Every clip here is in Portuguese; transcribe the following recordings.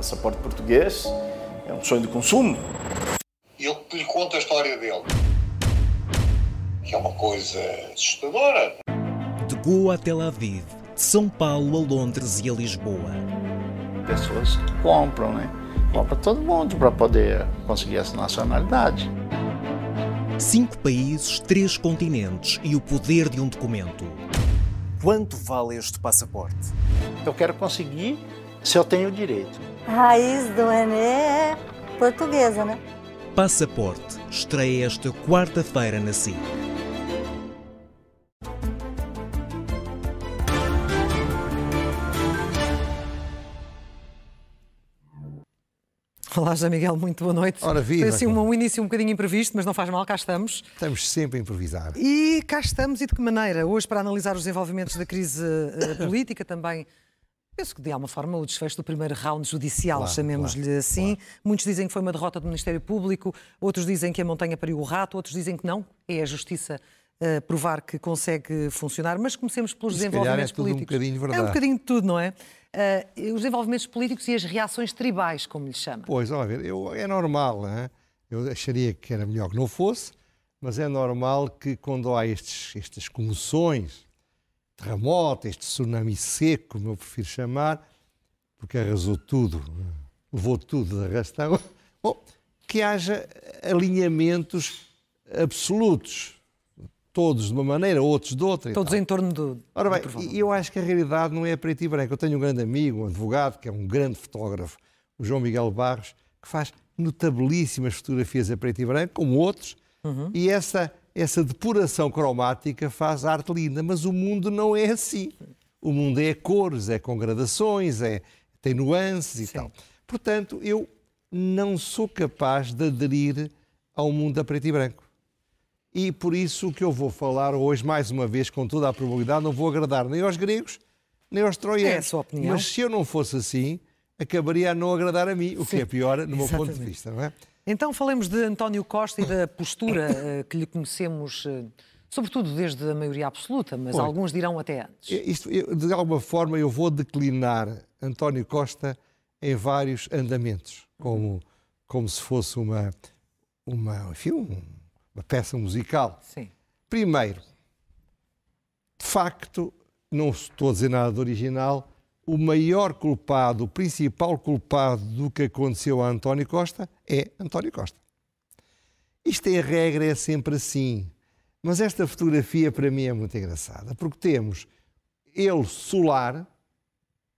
Passaporte português é um sonho de consumo. Eu lhe conto a história dele, que é uma coisa assustadora. De Goa a Tel Aviv, de São Paulo a Londres e a Lisboa. Pessoas compram, né? Compra todo mundo para poder conseguir essa nacionalidade. Cinco países, três continentes e o poder de um documento. Quanto vale este passaporte? Eu quero conseguir se eu tenho direito. A raiz do Renê é portuguesa, né? Passaporte estreia esta quarta-feira na SIC. Olá, José Miguel, muito boa noite. Ora, viva. Foi assim um, um início um bocadinho imprevisto, mas não faz mal, cá estamos. Estamos sempre a improvisar. E cá estamos, e de que maneira? Hoje, para analisar os desenvolvimentos da crise uh, política, também penso que de alguma forma o desfecho do primeiro round judicial, Claro, chamemos-lhe claro, assim. Muitos dizem que foi uma derrota do Ministério Público, outros dizem que a montanha pariu o rato, outros dizem que não, é a justiça uh, provar que consegue funcionar. Mas comecemos pelos Se calhar é desenvolvimentos tudo um políticos. bocadinho É um verdade. bocadinho de tudo, não é? Uh, os desenvolvimentos políticos e as reações tribais, como lhe chama. Pois, olha, eu, é normal, hein? eu acharia que era melhor que não fosse, mas é normal que quando há estes, estas comoções, terremoto, este tsunami seco, como eu prefiro chamar, porque arrasou tudo, levou tudo de arrastão, bom, que haja alinhamentos absolutos, todos de uma maneira, outros de outra. Todos em torno do. Ora do bem, e eu acho que a realidade não é preto e branco. Eu tenho um grande amigo, um advogado, que é um grande fotógrafo, o João Miguel Barros, que faz notabilíssimas fotografias a preto e branco, como outros, Uhum. e essa, essa depuração cromática faz arte linda, mas o mundo não é assim. O mundo é cores, é com gradações, é, tem nuances e Sim. tal. Portanto, eu não sou capaz de aderir ao mundo a preto e branco. E por isso o que eu vou falar hoje, mais uma vez, com toda a probabilidade, não vou agradar nem aos gregos, nem aos troianos. É a sua opinião. Mas se eu não fosse assim, acabaria a não agradar a mim, o que Sim, é pior no meu ponto de vista, não é? Então falemos de António Costa e da postura eh, que lhe conhecemos, eh, sobretudo desde a maioria absoluta, mas Olha, alguns dirão até antes. Isto, eu, de alguma forma, eu vou declinar António Costa em vários andamentos, como, como se fosse uma, uma, enfim, um- uma peça musical. Sim. Primeiro, de facto, não estou a dizer nada de original, o maior culpado, o principal culpado do que aconteceu a António Costa é António Costa. Isto em regra é sempre assim. Mas esta fotografia para mim é muito engraçada, porque temos ele solar,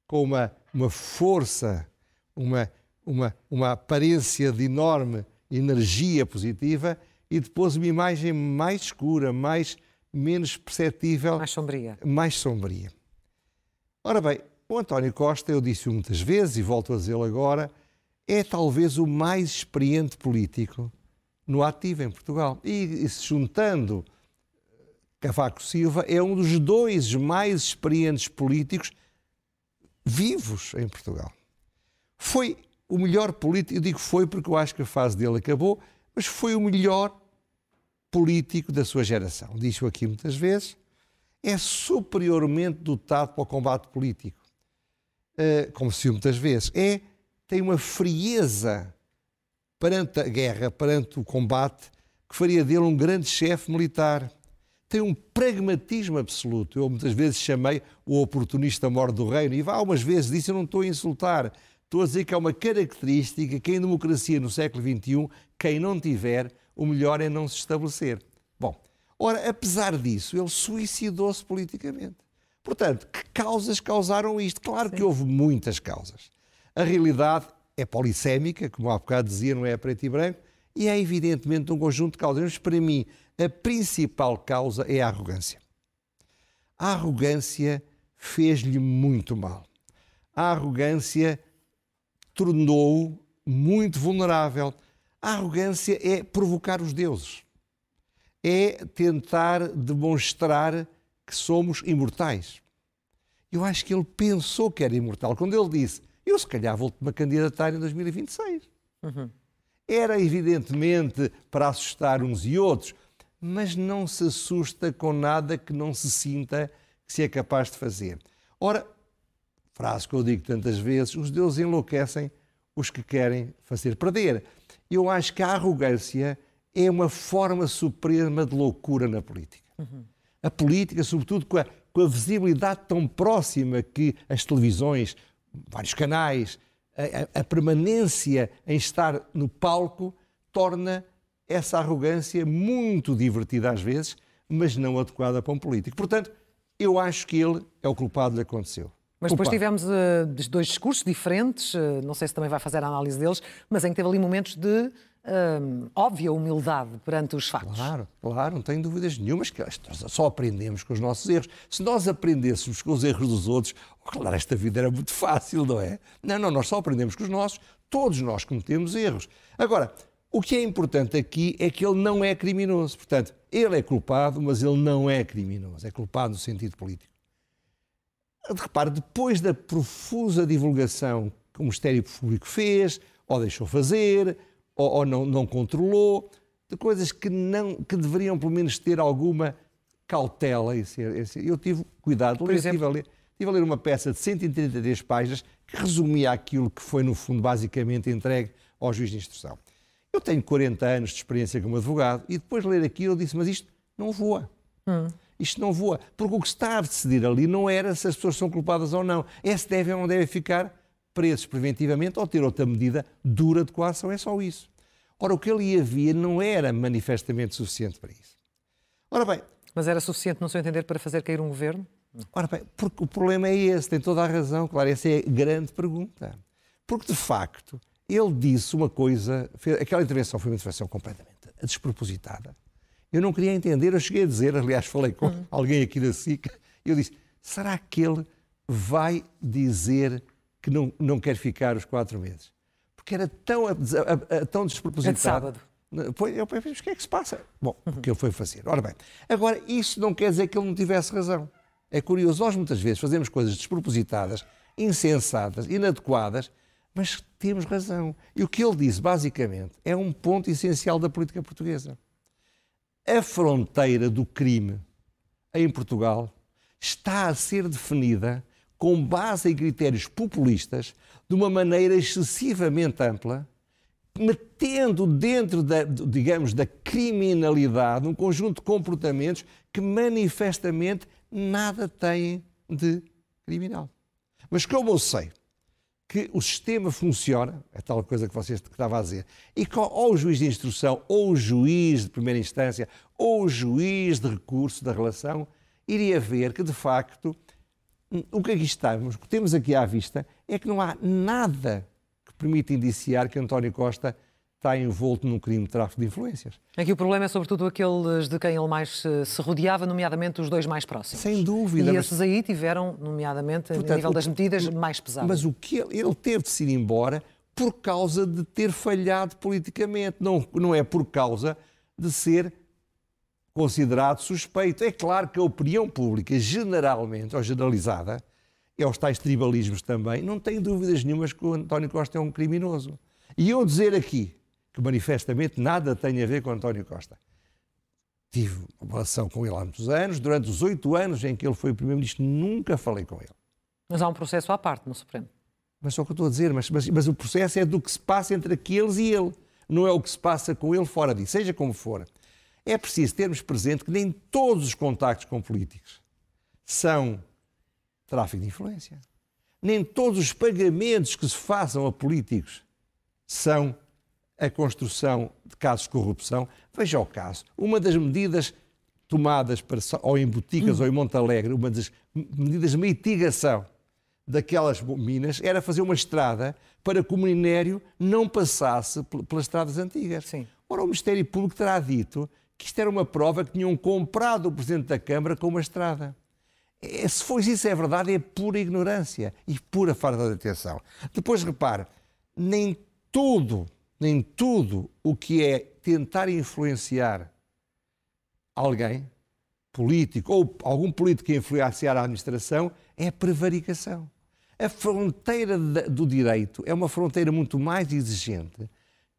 com uma, uma força, uma, uma, uma aparência de enorme energia positiva, e depois uma imagem mais escura, mais, menos perceptível, Mais sombria. mais sombria. Ora bem, o António Costa, eu disse-o muitas vezes e volto a dizê-lo agora, é talvez o mais experiente político no ativo em Portugal. E, e se juntando Cavaco Silva, é um dos dois mais experientes políticos vivos em Portugal. Foi o melhor político, eu digo foi porque eu acho que a fase dele acabou, mas foi o melhor político da sua geração. Diz-o aqui muitas vezes. É superiormente dotado para o combate político. Eh, como se muitas vezes. É, tem uma frieza perante a guerra, perante o combate, que faria dele um grande chefe militar. Tem um pragmatismo absoluto. Eu muitas vezes chamei o oportunista mor do reino, e algumas vezes disse: Eu não estou a insultar, estou a dizer que é uma característica que em democracia no século XXI, quem não tiver, o melhor é não se estabelecer. Bom, ora, apesar disso, ele suicidou-se politicamente. Portanto, que causas causaram isto? Claro que houve muitas causas. A realidade é polissémica, como há bocado dizia, não é preto e branco, e é evidentemente um conjunto de causas. Mas para mim, a principal causa é a arrogância. A arrogância fez-lhe muito mal. A arrogância tornou-o muito vulnerável. A arrogância é provocar os deuses. É tentar demonstrar que somos imortais. Eu acho que ele pensou que era imortal. Quando ele disse, eu se calhar vou-me a candidatar em 2026. Era evidentemente para assustar uns e outros, mas não se assusta com nada que não se sinta que se é capaz de fazer. Ora, frase que eu digo tantas vezes, os deuses enlouquecem os que querem fazer perder. Eu acho que a arrogância é uma forma suprema de loucura na política. Uhum. A política, sobretudo com a, com a visibilidade tão próxima que as televisões, vários canais, a, a, permanência em estar no palco torna essa arrogância muito divertida às vezes, mas não adequada para um político. Portanto, eu acho que ele é o culpado do que aconteceu. Mas depois Opa. tivemos uh, dois discursos diferentes, uh, não sei se também vai fazer a análise deles, mas em que teve ali momentos de uh, óbvia humildade perante os factos. Claro, claro, não tenho dúvidas nenhumas que só aprendemos com os nossos erros. Se nós aprendêssemos com os erros dos outros, oh, claro, esta vida era muito fácil, não é? Não, não, nós só aprendemos com os nossos, todos nós cometemos erros. Agora, o que é importante aqui é que ele não é criminoso. Portanto, ele é culpado, mas ele não é criminoso. É culpado no sentido político. Repare, depois da profusa divulgação que o Ministério Público fez, ou deixou fazer, ou, ou não, não, controlou, de coisas que, não, que deveriam pelo menos ter alguma cautela. Eu tive cuidado, Por exemplo? Estive, a ler, estive a ler uma peça de 133 páginas que resumia aquilo que foi, no fundo, basicamente entregue ao juiz de instrução. Eu tenho 40 anos de experiência como advogado e depois de ler aquilo eu disse, mas isto não voa. Hum isto não voa. Porque o que está a decidir ali não era se as pessoas são culpadas ou não. É se devem ou não devem ficar presos preventivamente ou ter outra medida dura de coação. É só isso. Ora, o que ali havia não era manifestamente suficiente para isso. Ora bem. Mas era suficiente, no seu entender, para fazer cair um governo? Ora bem, porque o problema é esse, tem toda a razão, claro, essa é a grande pergunta. Porque, de facto, ele disse uma coisa, aquela intervenção foi uma intervenção completamente despropositada, eu não queria entender, eu cheguei a dizer, aliás, falei com uhum. alguém aqui da SIC, eu disse: será que ele vai dizer que não, não quer ficar os quatro meses? Porque era tão, a, a, a, tão despropositado. É de sábado. Pois, eu pensei, o que é que se passa? Bom, o que ele foi fazer. Ora bem, agora, isso não quer dizer que ele não tivesse razão. É curioso, nós muitas vezes fazemos coisas despropositadas, insensatas, inadequadas, mas temos razão. E o que ele disse, basicamente, é um ponto essencial da política portuguesa a fronteira do crime em Portugal está a ser definida com base em critérios populistas de uma maneira excessivamente ampla, metendo dentro da, digamos, da criminalidade um conjunto de comportamentos que manifestamente nada têm de criminal. Mas como eu sei que o sistema funciona, é tal coisa que vocês estavam a dizer, e que ou o juiz de instrução, ou o juiz de primeira instância, ou o juiz de recurso da relação, iria ver que, de facto, o que aqui estamos, o que temos aqui à vista, é que não há nada que permita indiciar que António Costa está envolto num crime de tráfico de influências. Aqui o problema é sobretudo aqueles de quem ele mais se rodeava, nomeadamente os dois mais próximos. Sem dúvida. E esses aí tiveram, nomeadamente, Portanto, a nível das medidas, mais pesadas. Mas o que ele, ele teve de se ir embora por causa de ter falhado politicamente, não, não é por causa de ser considerado suspeito. É claro que a opinião pública, generalmente, ou generalizada, e aos tais tribalismos também, não tem dúvidas nenhumas que o António Costa é um criminoso. E eu dizer aqui que manifestamente nada tem a ver com António Costa. Tive uma relação com ele há muitos anos, durante os oito anos em que ele foi Primeiro-Ministro, nunca falei com ele. Mas há um processo à parte no Supremo. Mas só o que eu estou a dizer, mas, mas, mas o processo é do que se passa entre aqueles e ele, não é o que se passa com ele fora disso, seja como for. É preciso termos presente que nem todos os contactos com políticos são tráfico de influência. Nem todos os pagamentos que se façam a políticos são a construção de casos de corrupção. Veja o caso. Uma das medidas tomadas para, ou em Boticas hum. ou em Montalegre, uma das medidas de mitigação daquelas minas era fazer uma estrada para que o minério não passasse pelas estradas antigas. Sim. Ora, o Ministério Público terá dito que isto era uma prova que tinham comprado o Presidente da Câmara com uma estrada. É, se for isso é verdade, é pura ignorância e pura falta de atenção. Depois, repare, nem tudo nem tudo o que é tentar influenciar alguém, político, ou algum político que influenciar a administração, é prevaricação. A fronteira do direito é uma fronteira muito mais exigente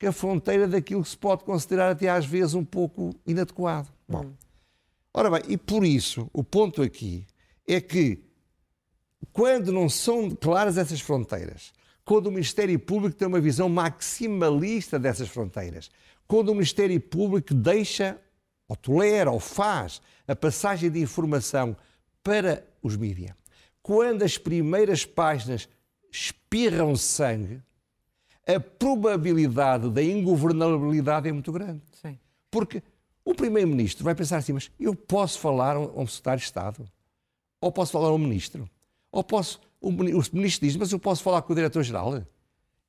que a fronteira daquilo que se pode considerar até às vezes um pouco inadequado. Bom, ora bem, e por isso o ponto aqui é que quando não são claras essas fronteiras, quando o Ministério Público tem uma visão maximalista dessas fronteiras, quando o Ministério Público deixa, ou tolera, ou faz a passagem de informação para os mídias, quando as primeiras páginas espirram sangue, a probabilidade da ingovernabilidade é muito grande. Sim. Porque o Primeiro-Ministro vai pensar assim, mas eu posso falar a um secretário de Estado? Ou posso falar a um Ministro? Ou posso... O Ministro diz, mas eu posso falar com o Diretor-Geral?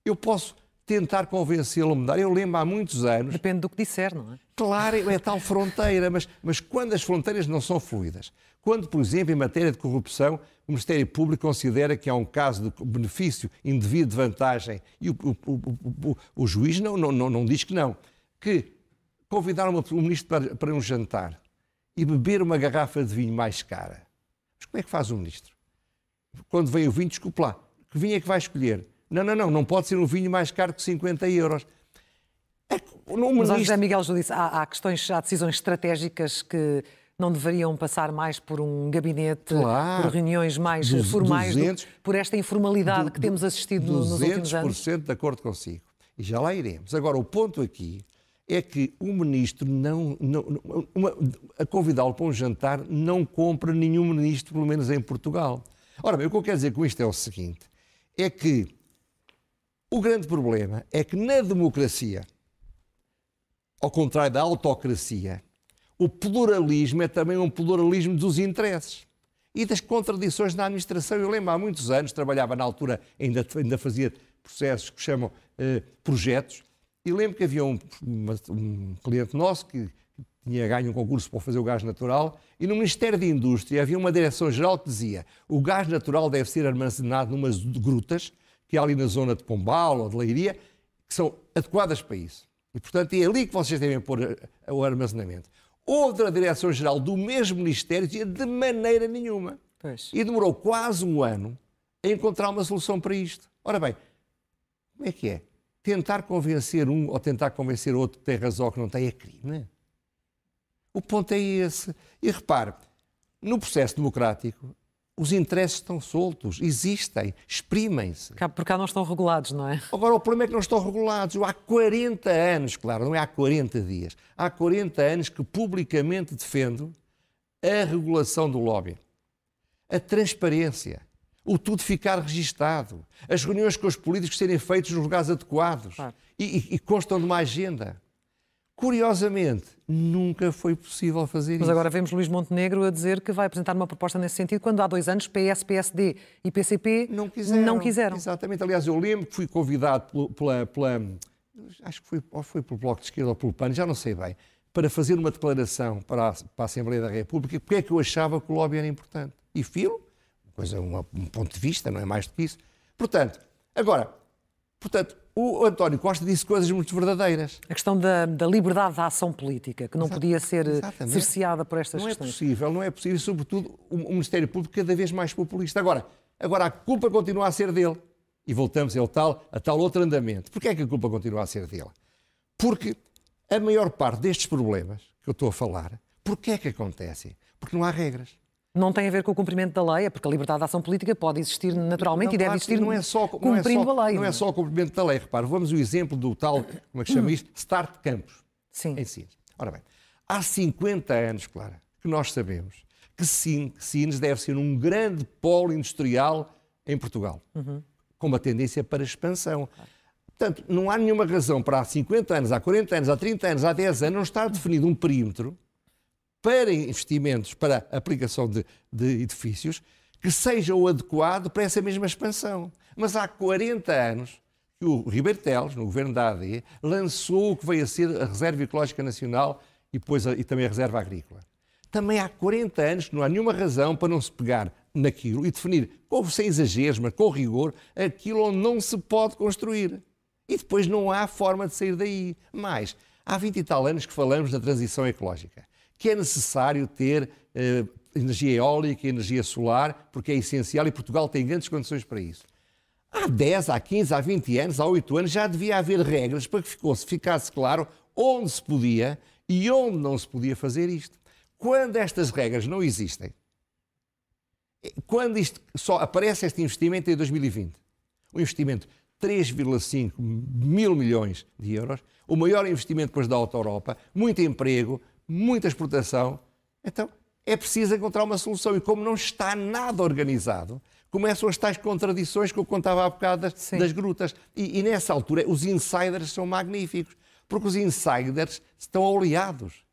Eu posso tentar convencê-lo a mudar? Eu lembro há muitos anos... Depende do que disser, não é? Claro, é tal fronteira, mas, mas quando as fronteiras não são fluidas, quando, por exemplo, em matéria de corrupção, o Ministério Público considera que há um caso de benefício indevido de vantagem e o, o, o, o juiz não, não, não, diz que não, que convidar uma, um ministro para, para um jantar e beber uma garrafa de vinho mais cara. Mas como é que faz o ministro? Quando vem o vinho, desculpe lá, que vinho é que vai escolher? Não, não, não, não pode ser um vinho mais caro que 50 euros. É, Mas, José Miguel Júdice, há, há questões, há decisões estratégicas que não deveriam passar mais por um gabinete, claro. por reuniões mais Dos, formais, 200, do, por esta informalidade que temos assistido nos últimos anos? 200% de acordo consigo. E já lá iremos. Agora, o ponto aqui é que o ministro não, não uma, a convidá-lo para um jantar não compra nenhum ministro, pelo menos em Portugal. Ora bem, o que eu quero dizer com isto é o seguinte: é que o grande problema é que na democracia, ao contrário da autocracia, o pluralismo é também um pluralismo dos interesses e das contradições na administração. Eu lembro há muitos anos, trabalhava na altura, ainda, ainda fazia processos que chamam eh, projetos, e lembro que havia um, uma, um cliente nosso que tinha ganho um concurso para fazer o gás natural e no Ministério da Indústria havia uma direção-geral que dizia o gás natural deve ser armazenado numas grutas que há ali na zona de Pombal ou de Leiria, que são adequadas para isso. E, portanto, é ali que vocês devem pôr o armazenamento. Outra direção-geral do mesmo Ministério dizia de maneira nenhuma. Pois. E demorou quase um ano a encontrar uma solução para isto. Ora bem, como é que é? Tentar convencer um ou tentar convencer outro que tem razão ou que não tem é crime. O ponto é esse. E repare, no processo democrático, os interesses estão soltos, existem, exprimem-se. Porque cá não estão regulados, não é? Agora, o problema é que não estão regulados. Há 40 anos, claro, não é há 40 dias, há 40 anos que publicamente defendo a regulação do lobby, a transparência, o tudo ficar registado, as reuniões com os políticos serem feitas nos lugares adequados claro. e, e, e constam de uma agenda. Curiosamente, nunca foi possível fazer Mas isso. Mas agora vemos Luís Montenegro a dizer que vai apresentar uma proposta nesse sentido, quando há dois anos PS, PSD e PCP não quiseram. Não quiseram. Exatamente. Aliás, eu lembro que fui convidado pela, pela acho que foi, ou foi pelo Bloco de Esquerda ou pelo PAN, já não sei bem, para fazer uma declaração para a, para a Assembleia da República, porque é que eu achava que o lobby era importante. E filo, coisa, uma, um ponto de vista, não é mais do que isso. Portanto, agora, portanto, o António Costa disse coisas muito verdadeiras. A questão da, da liberdade da ação política, que não Exato, podia ser eh, exatamente. cerceada por estas não questões. Não é possível, não é possível, sobretudo o, o Ministério Público cada vez mais populista. Agora, agora a culpa continua a ser dele. E voltamos ao tal, a tal outro andamento. Porquê é que a culpa continua a ser dele? Porque a maior parte destes problemas que eu estou a falar, porquê é que acontecem? Porque não há regras não tem a ver com o cumprimento da lei, é porque a liberdade de ação política pode existir naturalmente não, e deve existir não é só, cumprindo não é só, a lei. Não é só o cumprimento da lei, repare, vamos o exemplo do tal, como é que chama isto? Start Campos, Sim. em Sines. Ora bem, há 50 anos, Clara, que nós sabemos que Sines deve ser um grande polo industrial em Portugal, uhum. com uma tendência para expansão. Portanto, não há nenhuma razão para há 50 anos, há 40 anos, há 30 anos, há 10 anos, não estar definido um perímetro para investimentos, para aplicação de, de edifícios, que seja o adequado para essa mesma expansão. Mas há 40 anos que o Ribeiro Teles, no governo da AD, lançou o que veio a ser a Reserva Ecológica Nacional e, depois e também a Reserva Agrícola. Também há 40 anos que não há nenhuma razão para não se pegar naquilo e definir, com, sem exageros, mas com rigor, aquilo onde não se pode construir. E depois não há forma de sair daí. Mas há 20 e tal anos que falamos da transição ecológica que é necessário ter eh, energia eólica, energia solar, porque é essencial e Portugal tem grandes condições para isso. Há 10, há 15, há 20 anos, há 8 anos já devia haver regras para que ficasse claro onde se podia e onde não se podia fazer isto. Quando estas regras não existem, quando isto, só aparece este investimento em 2020, um investimento 3,5 mil milhões de euros, o maior investimento depois da Auto Europa, muito emprego, muita exportação. Então, é preciso encontrar uma solução. E como não está nada organizado, começam as tais contradições que eu contava há bocado das, das grutas. E, e, nessa altura, os insiders são magníficos, porque os insiders estão oleados,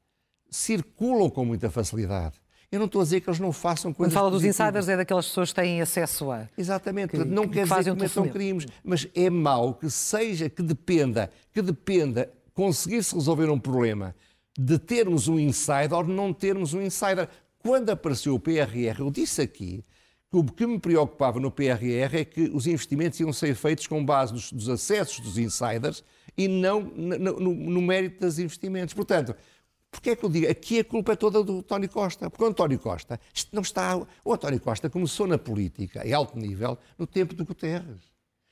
circulam com muita facilidade. Eu não estou a dizer que eles não façam coisas. Quando fala dos insiders, é daquelas pessoas que têm acesso a. Exatamente, que, não que quer dizer que cometam crimes, mas é mau que seja, que dependa, que dependa conseguir-se resolver um problema de termos um insider ou não termos um insider. Quando apareceu o PRR, eu disse aqui que o que me preocupava no PRR é que os investimentos iam ser feitos com base nos, dos acessos dos insiders e não no, no, no mérito dos investimentos. Portanto, Porquê é que eu digo? Aqui a culpa é toda do António Costa. Porque o António Costa não está. O António Costa começou na política, em alto nível, no tempo do Guterres.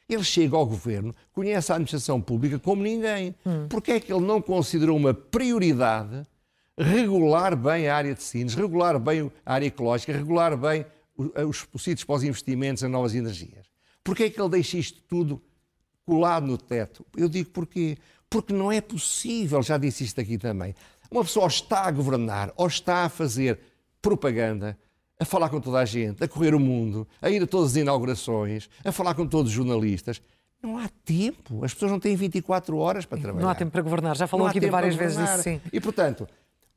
Ele chega ao governo, conhece a administração pública como ninguém. Hum. Porquê é que ele não considerou uma prioridade regular bem a área de sinos, regular bem a área ecológica, regular bem os, os sítios para os investimentos em novas energias? Porquê é que ele deixa isto tudo colado no teto? Eu digo porquê. Porque não é possível, já disse isto aqui também, uma pessoa está a governar ou está a fazer propaganda a falar com toda a gente, a correr o mundo, a ir a todas as inaugurações, a falar com todos os jornalistas. Não há tempo. As pessoas não têm 24 horas para trabalhar. Não há tempo para governar. Já falou aqui várias vezes disso, sim. E, portanto,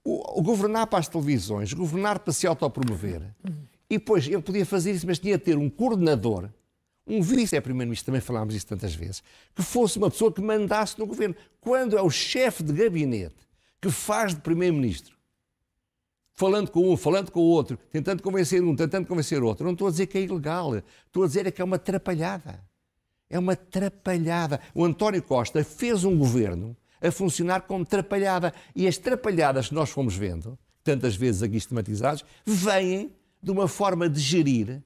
o, o, governar para as televisões, governar para se autopromover, e depois ele podia fazer isso, mas tinha de ter um coordenador, um vice-primeiro-ministro, também falámos isso tantas vezes, que fosse uma pessoa que mandasse no governo. Quando é o chefe de gabinete que faz de primeiro-ministro, falando com um, falando com o outro, tentando convencer um, tentando convencer outro. Não estou a dizer que é ilegal, estou a dizer é que é uma atrapalhada. É uma atrapalhada. O António Costa fez um governo a funcionar como atrapalhada. E as atrapalhadas que nós fomos vendo, tantas vezes aqui estematizados, vêm de uma forma de gerir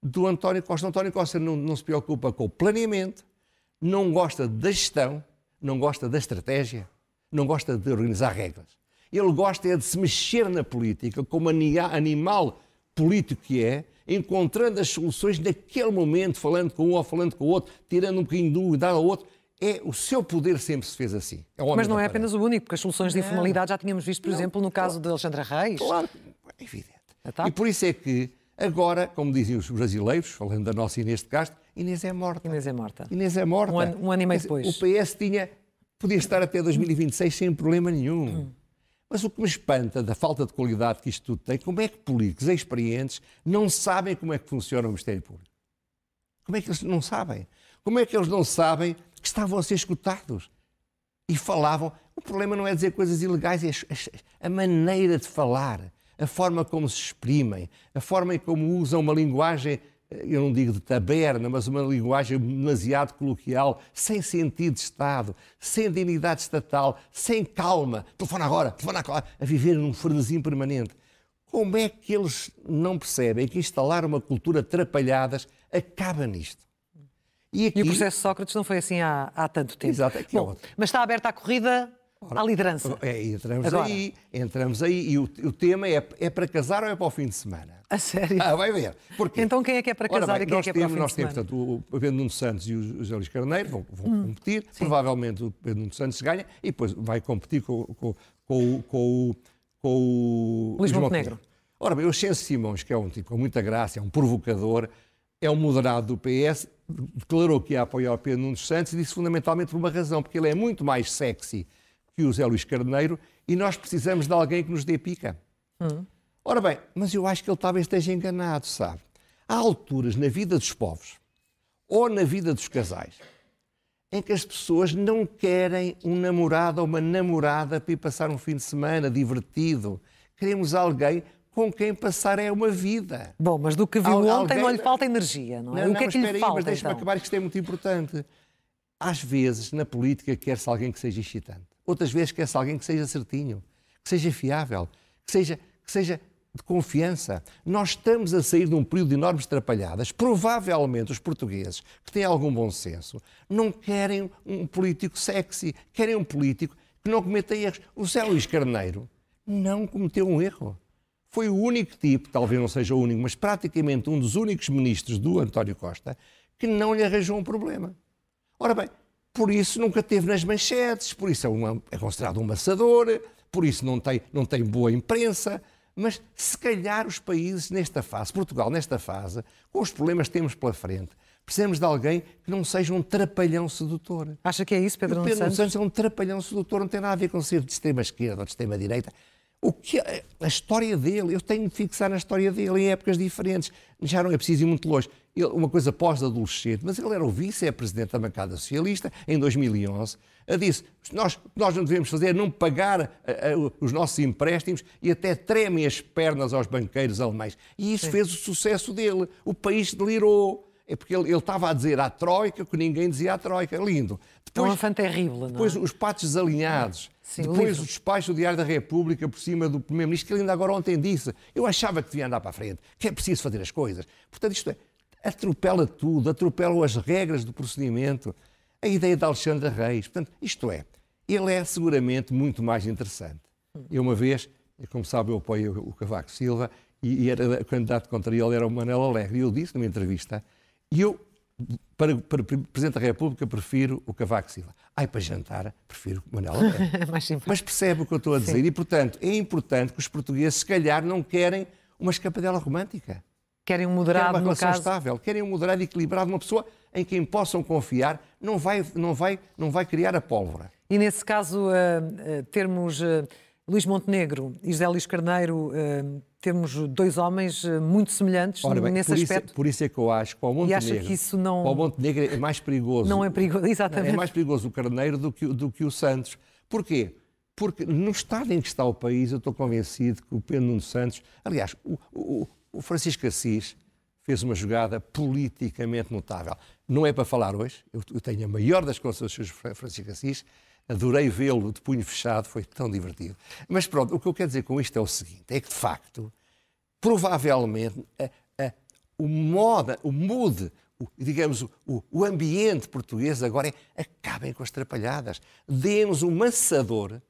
do António Costa. O António Costa não, não se preocupa com o planeamento, não gosta da gestão, não gosta da estratégia, não gosta de organizar regras. Ele gosta é de se mexer na política como animal político que é, encontrando as soluções naquele momento, falando com um ou falando com o outro, tirando um bocadinho de um e dar ao outro. É, o seu poder sempre se fez assim. É Mas não é apenas o único, porque as soluções de informalidade já tínhamos visto, por não, exemplo, no caso claro, de Alexandra Reis. Claro, é evidente. E por isso é que agora, como diziam os brasileiros, falando da nossa Inês de Castro, Inês é morta. Inês é morta. Inês é morta. Um ano, um ano e meio depois. O PS tinha, podia estar até 2026 sem problema nenhum. Hum. Mas o que me espanta da falta de qualidade que isto tudo tem, como é que políticos experientes não sabem como é que funciona o Ministério Público? Como é que eles não sabem? Como é que eles não sabem que estavam a ser escutados? E falavam. O problema não é dizer coisas ilegais, é a maneira de falar, a forma como se exprimem, a forma como usam uma linguagem eu não digo de taberna, mas uma linguagem demasiado coloquial, sem sentido de Estado, sem dignidade estatal, sem calma, telefona agora, telefona agora, a viver num frenesim permanente. Como é que eles não percebem que instalar uma cultura atrapalhadas acaba nisto? E, aqui... e o processo Sócrates não foi assim há, há tanto tempo. Exato. É Bom, mas está aberta a corrida à liderança. É, entramos Agora. aí, entramos aí e o, o tema é, é para casar ou é para o fim de semana? A sério? Ah, vai ver. Porquê? Então quem é que é para casar bem, e quem é que é para o fim Nós temos, portanto, o Pedro Nuno Santos e o José Luís Carneiro vão, vão hum, competir. Sim. Provavelmente o Pedro Nuno Santos ganha e depois vai competir com, com, com, com, com o Luís Montenegro. Ora bem, o Xense Simões, que é um tipo com muita graça, é um provocador, é um moderado do PS, declarou que ia apoiar o Pedro Nuno Santos e disse fundamentalmente por uma razão, porque ele é muito mais sexy que o Zé Luís Carneiro e nós precisamos de alguém que nos dê pica. Hum. Ora bem, mas eu acho que ele talvez esteja enganado, sabe? Há alturas na vida dos povos ou na vida dos casais em que as pessoas não querem um namorado ou uma namorada para ir passar um fim de semana divertido. Queremos alguém com quem passar é uma vida. Bom, mas do que viu Al ontem alguém... não lhe falta energia, não é? Não, o que não, é que lhe aí, falta, mas deixa-me então? acabar que isto é muito importante. Às vezes, na política, quer-se alguém que seja excitante. Outras vezes, quer-se alguém que seja certinho, que seja fiável, que seja, que seja de confiança. Nós estamos a sair de um período de enormes atrapalhadas. Provavelmente os portugueses, que têm algum bom senso, não querem um político sexy, querem um político que não cometa erros. O Zé Luís Carneiro não cometeu um erro. Foi o único tipo, talvez não seja o único, mas praticamente um dos únicos ministros do António Costa, que não lhe arranjou um problema. Ora bem, por isso nunca teve nas manchetes, por isso é, uma, é considerado um maçador, por isso não tem, não tem boa imprensa. Mas se calhar os países nesta fase, Portugal nesta fase, com os problemas que temos pela frente, precisamos de alguém que não seja um trapalhão sedutor. Acha que é isso, Pedro, Pedro Santos? Santos é um trapalhão sedutor, não tem nada a ver com ser de extrema esquerda ou de extrema direita. O que a história dele, eu tenho de fixar na história dele em épocas diferentes. Já não é preciso ir muito longe. Ele, uma coisa pós-adolescente, mas ele era o vice-presidente da bancada socialista em 2011. A disse: nós, nós não devemos fazer é não pagar a, a, os nossos empréstimos e até tremem as pernas aos banqueiros alemães. E isso Sim. fez o sucesso dele. O país delirou. É porque ele, ele, estava a dizer à Troika que ninguém dizia à Troika. Lindo. Depois, é um enfant terrível, não é? Depois os patos desalinhados. Sim, depois o despacho do Diário da República por cima do Primeiro-Ministro, que ele ainda agora ontem disse. Eu achava que devia andar para a frente, que é preciso fazer as coisas. Portanto, isto é, atropela tudo, atropela as regras do procedimento. A ideia de Alexandre Reis. Portanto, isto é, ele é seguramente muito mais interessante. Eu uma vez, como sabe, eu apoio o Cavaco Silva e, era, o candidato contra ele era o Manuel Alegre. E eu disse numa entrevista e eu, para, para Presidente da República, prefiro o Cavaco Silva. Ai, para jantar, prefiro o Manuel Mas percebe o que eu estou a dizer. Sim. E, portanto, é importante que os portugueses, se calhar, não querem uma escapadela romântica. Querem um moderado, querem uma no caso... estável. Querem um moderado equilibrado, uma pessoa em quem possam confiar, não vai, não vai, não vai criar a pólvora. E, nesse caso, uh, uh, termos uh, Luís Montenegro e José Luís Carneiro temos dois homens muito semelhantes Ora bem, nesse por aspecto. Isso, por isso é que eu acho que para o Montenegro, que isso não... o Montenegro é mais perigoso. Não é perigoso, exatamente. É mais perigoso o Carneiro do que, do que o Santos. Porquê? Porque no estado em que está o país, eu estou convencido que o Pedro Nuno Santos... Aliás, o, o, o Francisco Assis fez uma jogada politicamente notável. Não é para falar hoje, eu, tenho a maior das considerações de Francisco Assis, Adorei vê-lo de punho fechado, foi tão divertido. Mas pronto, o que eu quero dizer com isto é o seguinte: é que de facto, provavelmente, a, a, o modo, o mood, o, digamos, o, o, ambiente português agora é acabem com as trapalhadas. Dê-nos um maçador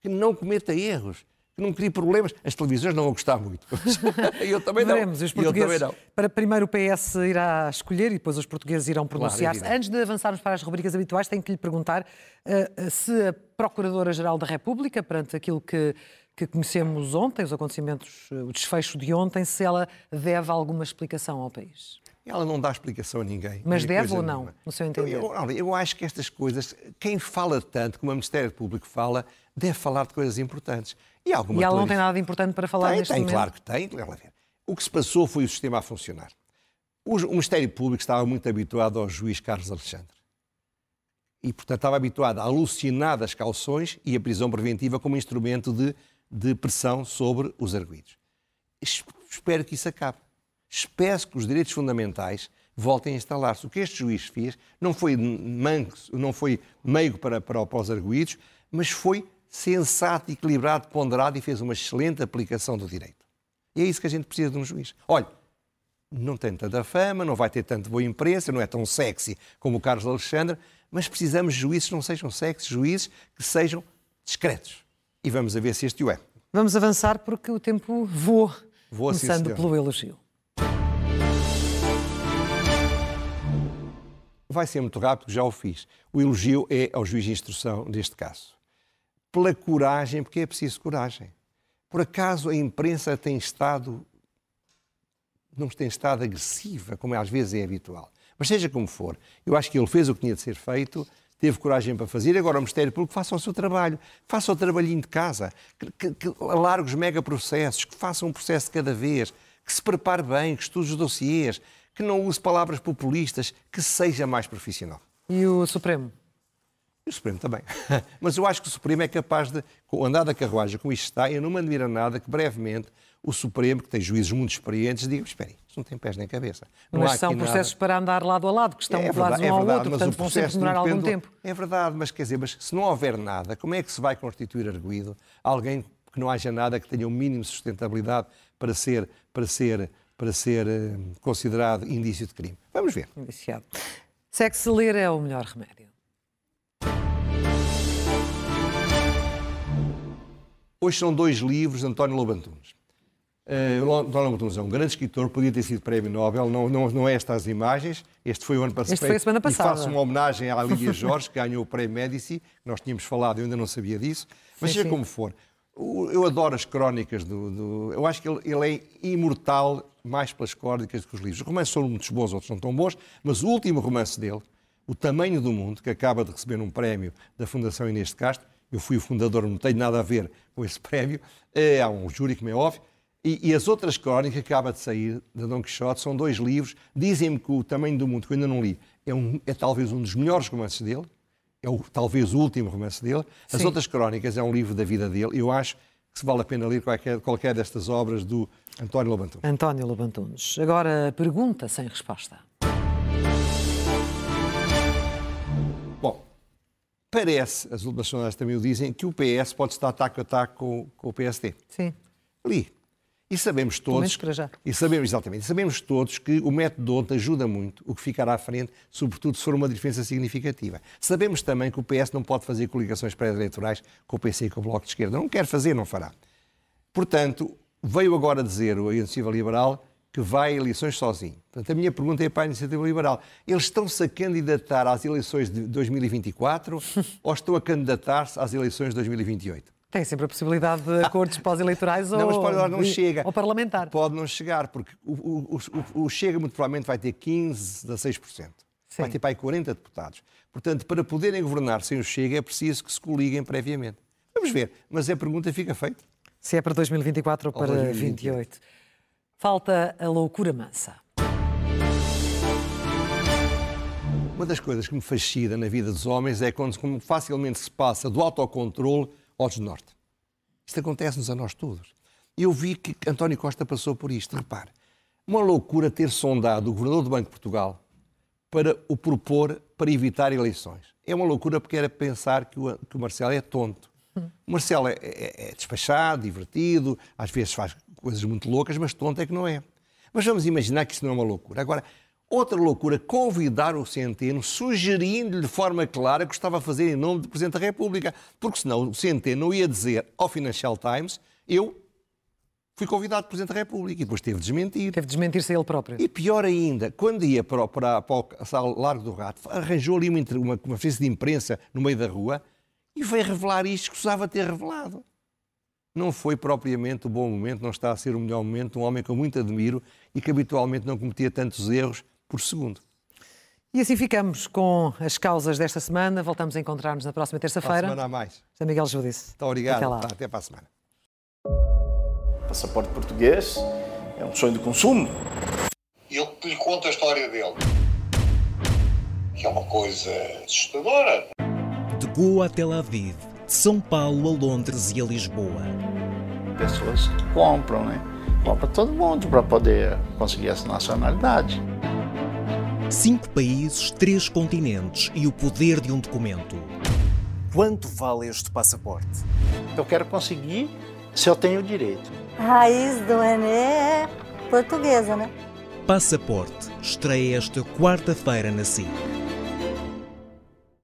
que não cometa erros que não crie problemas. As televisões não vão gostar muito. eu também não. Veremos, os portugueses, não. Para primeiro o PS irá escolher e depois os portugueses irão pronunciar-se. Claro, Antes de avançarmos para as rubricas habituais, tenho que lhe perguntar uh, se a Procuradora-Geral da República, perante aquilo que, que conhecemos ontem, os acontecimentos, o desfecho de ontem, se ela deve alguma explicação ao país. Ela não dá explicação a ninguém. Mas deve ou não, nenhuma. no seu entender? Eu, eu, eu, acho que estas coisas, quem fala tanto como o Ministério Público fala, deve falar de coisas importantes. E, alguma e ela não tem nada de importante para falar tem, neste tem, momento? claro que tem. O que se passou foi o sistema a funcionar. O, o Ministério Público estava muito habituado ao juiz Carlos Alexandre. E, portanto, estava habituado a alucinar das calções e a prisão preventiva como instrumento de, de pressão sobre os arguídos. Espero que isso acabe. Espero que os direitos fundamentais voltem a instalar-se. O que este juiz fez não foi manco, não foi meigo para, para, para os arguídos, mas foi sensato, equilibrado, ponderado e fez uma excelente aplicação do direito. E é isso que a gente precisa de um juiz. Olha, não tem tanta fama, não vai ter tanta boa imprensa, não é tão sexy como o Carlos Alexandre, mas precisamos de juízes que não sejam sexy, juízes que sejam discretos. E vamos a ver se este o é. Vamos avançar porque o tempo voa, voa começando sim, pelo elogio. Vai ser muito rápido, já o fiz. O elogio é ao juiz de instrução neste caso pela coragem, porque é preciso coragem. Por acaso a imprensa tem estado, não tem estado agressiva, como às vezes é habitual. Mas seja como for, eu acho que ele fez o que tinha de ser feito, teve coragem para fazer, agora o Ministério Público faça o seu trabalho, faça o trabalhinho de casa, que, que, que alargue os megaprocessos, que faça um processo de cada vez, que se prepare bem, que estude os dossiês, que não use palavras populistas, que seja mais profissional. E o Supremo? E o Supremo também. Mas eu acho que o Supremo é capaz de, com andar da carruagem como isto está, eu não me admira nada que brevemente o Supremo, que tem juízes muito experientes, diga: espere, isto não tem pés nem cabeça. Não mas são processos nada... para andar lado a lado, que estão é verdade, um é ao outro, portanto vão sempre demorar algum tempo. É verdade, mas quer dizer, mas se não houver nada, como é que se vai constituir arguído alguém que não haja nada que tenha o um mínimo de sustentabilidade para ser, para ser, para ser uh, considerado indício de crime? Vamos ver. Indiciado. Sexo ler é o melhor remédio. Hoje são dois livros de António Lobantunes. Uh, Donald Trump é um grande escritor, podia ter sido prémio Nobel, não, não, não é estas imagens. Este foi o ano passado. Este foi a semana passada. E faço uma homenagem à Lídia Jorge, que ganhou o prémio Medici, nós tínhamos falado, eu ainda não sabia disso. Mas sim, seja sim. como for, eu adoro as crónicas do. do eu acho que ele, ele, é imortal mais pelas crónicas do que os livros. Os romances são muitos bons, outros não tão bons, mas o último romance dele, O Tamanho do Mundo, que acaba de receber um prémio da Fundação Inês de Castro, eu fui o fundador, não tenho nada a ver com esse prémio, é, há um júri que me é óbvio, e, e, as outras crónicas que acaba de sair de Dom Quixote são dois livros. Dizem-me que o Tamanho do Mundo, que eu ainda não li, é, um, é talvez um dos melhores romances dele. É o, talvez o último romance dele. As Sim. outras crónicas é um livro da vida dele. Eu acho que se vale a pena ler qualquer, qualquer destas obras do António Lobantunes. António Lobantunes. Agora, pergunta sem resposta. Parece, as últimas sondagens também o dizem, que o PS pode estar taco a taco com, com o PSD. Sim. Ali, e sabemos todos, e sabemos exatamente, sabemos todos que o método Donta ajuda muito, o que ficará à frente, sobretudo se for uma diferença significativa. Sabemos também que o PS não pode fazer coligações pré-eleitorais com o PC e com o Bloco de Esquerda. Não quer fazer, não fará. Portanto, veio agora dizer o Iniciativa Liberal que vai a eleições sozinho. Portanto, a minha pergunta é para a Iniciativa Liberal. Eles estão-se a candidatar às eleições de 2024 ou estão a candidatar-se às eleições de 2028? Tem sempre a possibilidade de acordos pós-eleitorais ou, mas pode, não chega. ou parlamentar. Pode não chegar, porque o, o, o, o Chega muito provavelmente vai ter 15, 16%. Sim. Vai ter para aí 40 deputados. Portanto, para poderem governar sem o Chega é preciso que se coliguem previamente. Vamos ver, mas a pergunta fica feita. Se é para 2024 ou, ou para 2028. 28. Falta a loucura mansa. Uma das coisas que me fascina na vida dos homens é quando como facilmente se passa do autocontrole Olhos do Norte. Isto acontece-nos a nós todos. Eu vi que António Costa passou por isto. Repare, uma loucura ter sondado o Governador do Banco de Portugal para o propor para evitar eleições. É uma loucura porque era pensar que o, que o Marcelo é tonto. O Marcelo é, é, é despachado, divertido, às vezes faz coisas muito loucas, mas tonto é que não é. Mas vamos imaginar que isso não é uma loucura. Agora, Outra loucura, convidar o Centeno, sugerindo-lhe de forma clara que estava a fazer em nome do Presidente da República, porque senão o Centeno não ia dizer ao Financial Times, eu fui convidado do Presidente da República e depois teve de desmentir. Teve de desmentir-se ele próprio. E pior ainda, quando ia para, para, para o Largo do Rato, arranjou ali uma, uma, uma de imprensa no meio da rua e veio revelar isto que precisava ter revelado. Não foi propriamente o bom momento, não está a ser o melhor momento. Um homem que eu muito admiro e que habitualmente não cometia tantos erros por segundo. E assim ficamos com as causas desta semana. Voltamos a encontrar-nos na próxima terça-feira. semana a mais. José Miguel Judice. Muito obrigado. Até, lá. Tá, até para a semana. Passaporte português é um sonho de consumo. E eu lhe conto a história dele. Que é uma coisa assustadora. De Goa a Tel Aviv, de São Paulo a Londres e a Lisboa. Pessoas compram, né? Compra todo mundo para poder conseguir essa nacionalidade. Cinco países, três continentes e o poder de um documento. Quanto vale este passaporte? Eu quero conseguir se eu tenho direito. A raiz do Enem é portuguesa, né? Passaporte estreia esta quarta-feira na SIC.